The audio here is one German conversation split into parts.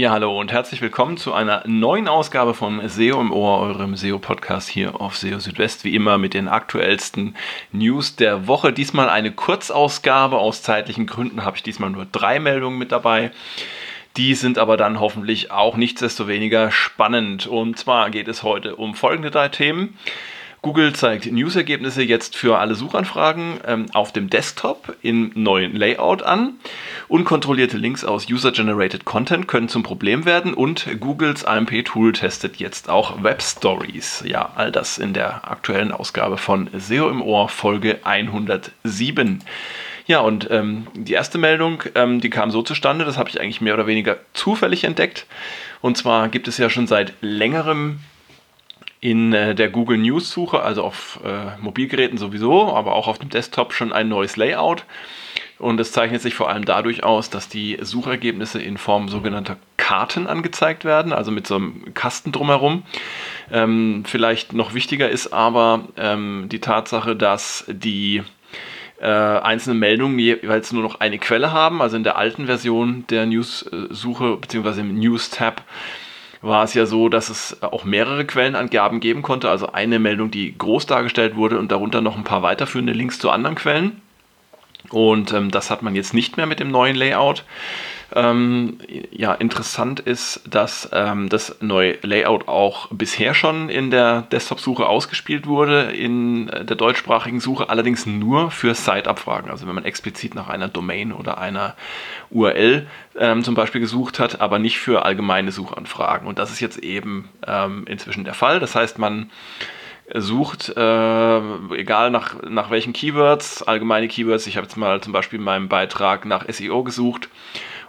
Ja, hallo und herzlich willkommen zu einer neuen Ausgabe von SEO im Ohr, eurem SEO-Podcast hier auf SEO Südwest, wie immer mit den aktuellsten News der Woche. Diesmal eine Kurzausgabe, aus zeitlichen Gründen habe ich diesmal nur drei Meldungen mit dabei. Die sind aber dann hoffentlich auch nichtsdestoweniger spannend. Und zwar geht es heute um folgende drei Themen. Google zeigt News-Ergebnisse jetzt für alle Suchanfragen ähm, auf dem Desktop im neuen Layout an. Unkontrollierte Links aus User-Generated Content können zum Problem werden und Googles AMP-Tool testet jetzt auch Web Stories. Ja, all das in der aktuellen Ausgabe von SEO im Ohr, Folge 107. Ja, und ähm, die erste Meldung, ähm, die kam so zustande, das habe ich eigentlich mehr oder weniger zufällig entdeckt. Und zwar gibt es ja schon seit längerem in äh, der Google News Suche, also auf äh, Mobilgeräten sowieso, aber auch auf dem Desktop schon ein neues Layout. Und es zeichnet sich vor allem dadurch aus, dass die Suchergebnisse in Form sogenannter Karten angezeigt werden, also mit so einem Kasten drumherum. Ähm, vielleicht noch wichtiger ist aber ähm, die Tatsache, dass die äh, einzelnen Meldungen jeweils nur noch eine Quelle haben. Also in der alten Version der News-Suche bzw. im News-Tab war es ja so, dass es auch mehrere Quellenangaben geben konnte. Also eine Meldung, die groß dargestellt wurde und darunter noch ein paar weiterführende Links zu anderen Quellen. Und ähm, das hat man jetzt nicht mehr mit dem neuen Layout. Ähm, ja, interessant ist, dass ähm, das neue Layout auch bisher schon in der Desktop-Suche ausgespielt wurde, in der deutschsprachigen Suche allerdings nur für Site-Abfragen. Also wenn man explizit nach einer Domain oder einer URL ähm, zum Beispiel gesucht hat, aber nicht für allgemeine Suchanfragen. Und das ist jetzt eben ähm, inzwischen der Fall. Das heißt, man sucht, äh, egal nach, nach welchen Keywords, allgemeine Keywords. Ich habe jetzt mal zum Beispiel in meinem Beitrag nach SEO gesucht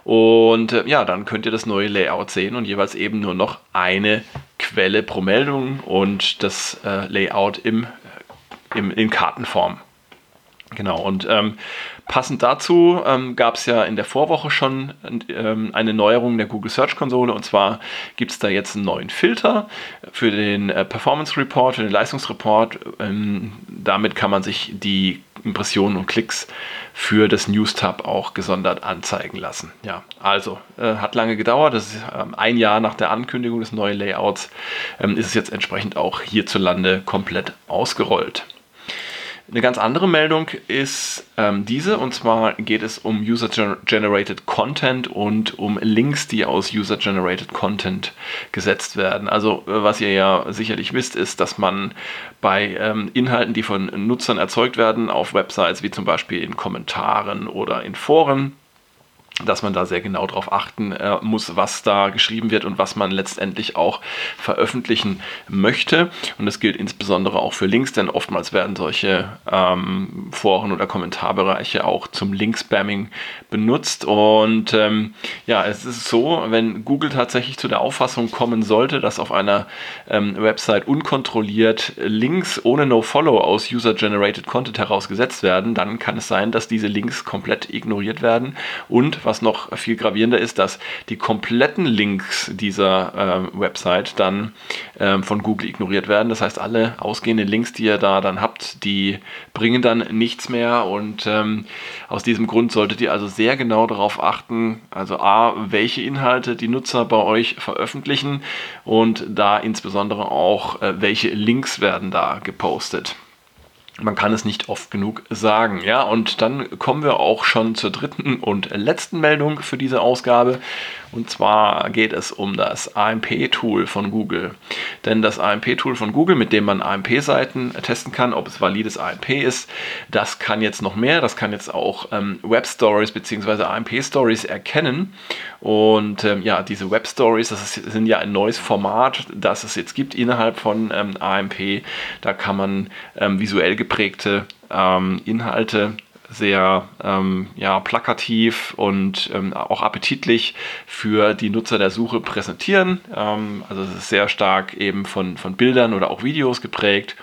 und äh, ja, dann könnt ihr das neue Layout sehen und jeweils eben nur noch eine Quelle pro Meldung und das äh, Layout im, im, in Kartenform. Genau, und ähm, passend dazu ähm, gab es ja in der Vorwoche schon ähm, eine Neuerung der Google Search Konsole und zwar gibt es da jetzt einen neuen Filter für den äh, Performance Report, für den Leistungsreport. Ähm, damit kann man sich die Impressionen und Klicks für das News-Tab auch gesondert anzeigen lassen. Ja, also äh, hat lange gedauert. Das ist ähm, ein Jahr nach der Ankündigung des neuen Layouts ähm, ist es jetzt entsprechend auch hierzulande komplett ausgerollt. Eine ganz andere Meldung ist ähm, diese, und zwar geht es um User-Generated Content und um Links, die aus User-Generated Content gesetzt werden. Also, äh, was ihr ja sicherlich wisst, ist, dass man bei ähm, Inhalten, die von Nutzern erzeugt werden, auf Websites wie zum Beispiel in Kommentaren oder in Foren, dass man da sehr genau darauf achten äh, muss, was da geschrieben wird und was man letztendlich auch veröffentlichen möchte. Und das gilt insbesondere auch für Links, denn oftmals werden solche ähm, Foren oder Kommentarbereiche auch zum Link-Spamming benutzt. Und ähm, ja, es ist so, wenn Google tatsächlich zu der Auffassung kommen sollte, dass auf einer ähm, Website unkontrolliert Links ohne No-Follow aus User-Generated Content herausgesetzt werden, dann kann es sein, dass diese Links komplett ignoriert werden und was noch viel gravierender ist, dass die kompletten Links dieser äh, Website dann äh, von Google ignoriert werden. Das heißt, alle ausgehenden Links, die ihr da dann habt, die bringen dann nichts mehr. Und ähm, aus diesem Grund solltet ihr also sehr genau darauf achten, also a, welche Inhalte die Nutzer bei euch veröffentlichen und da insbesondere auch, äh, welche Links werden da gepostet. Man kann es nicht oft genug sagen. Ja, und dann kommen wir auch schon zur dritten und letzten Meldung für diese Ausgabe. Und zwar geht es um das AMP-Tool von Google. Denn das AMP-Tool von Google, mit dem man AMP-Seiten testen kann, ob es valides AMP ist, das kann jetzt noch mehr. Das kann jetzt auch ähm, Web-Stories bzw. AMP-Stories erkennen. Und ähm, ja, diese Web-Stories, das ist, sind ja ein neues Format, das es jetzt gibt innerhalb von ähm, AMP. Da kann man ähm, visuell geprägte ähm, Inhalte sehr ähm, ja, plakativ und ähm, auch appetitlich für die Nutzer der Suche präsentieren. Ähm, also es ist sehr stark eben von, von Bildern oder auch Videos geprägt.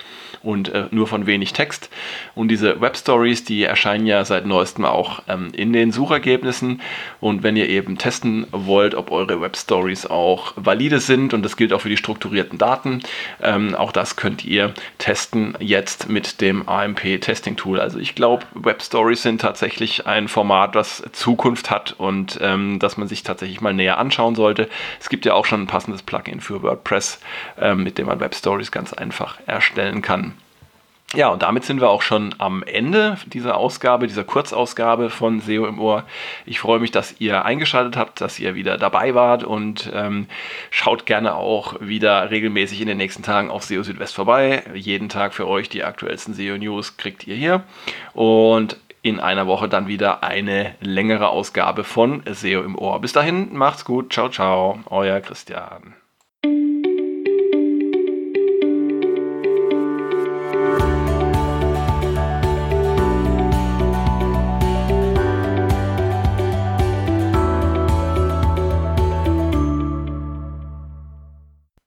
Und äh, nur von wenig Text. Und diese Web Stories, die erscheinen ja seit neuestem auch ähm, in den Suchergebnissen. Und wenn ihr eben testen wollt, ob eure Web Stories auch valide sind, und das gilt auch für die strukturierten Daten, ähm, auch das könnt ihr testen jetzt mit dem AMP Testing Tool. Also ich glaube, Web Stories sind tatsächlich ein Format, das Zukunft hat und ähm, das man sich tatsächlich mal näher anschauen sollte. Es gibt ja auch schon ein passendes Plugin für WordPress, ähm, mit dem man Web Stories ganz einfach erstellen kann. Ja, und damit sind wir auch schon am Ende dieser Ausgabe, dieser Kurzausgabe von SEO im Ohr. Ich freue mich, dass ihr eingeschaltet habt, dass ihr wieder dabei wart und ähm, schaut gerne auch wieder regelmäßig in den nächsten Tagen auf SEO Südwest vorbei. Jeden Tag für euch die aktuellsten SEO-News kriegt ihr hier. Und in einer Woche dann wieder eine längere Ausgabe von SEO im Ohr. Bis dahin, macht's gut. Ciao, ciao. Euer Christian.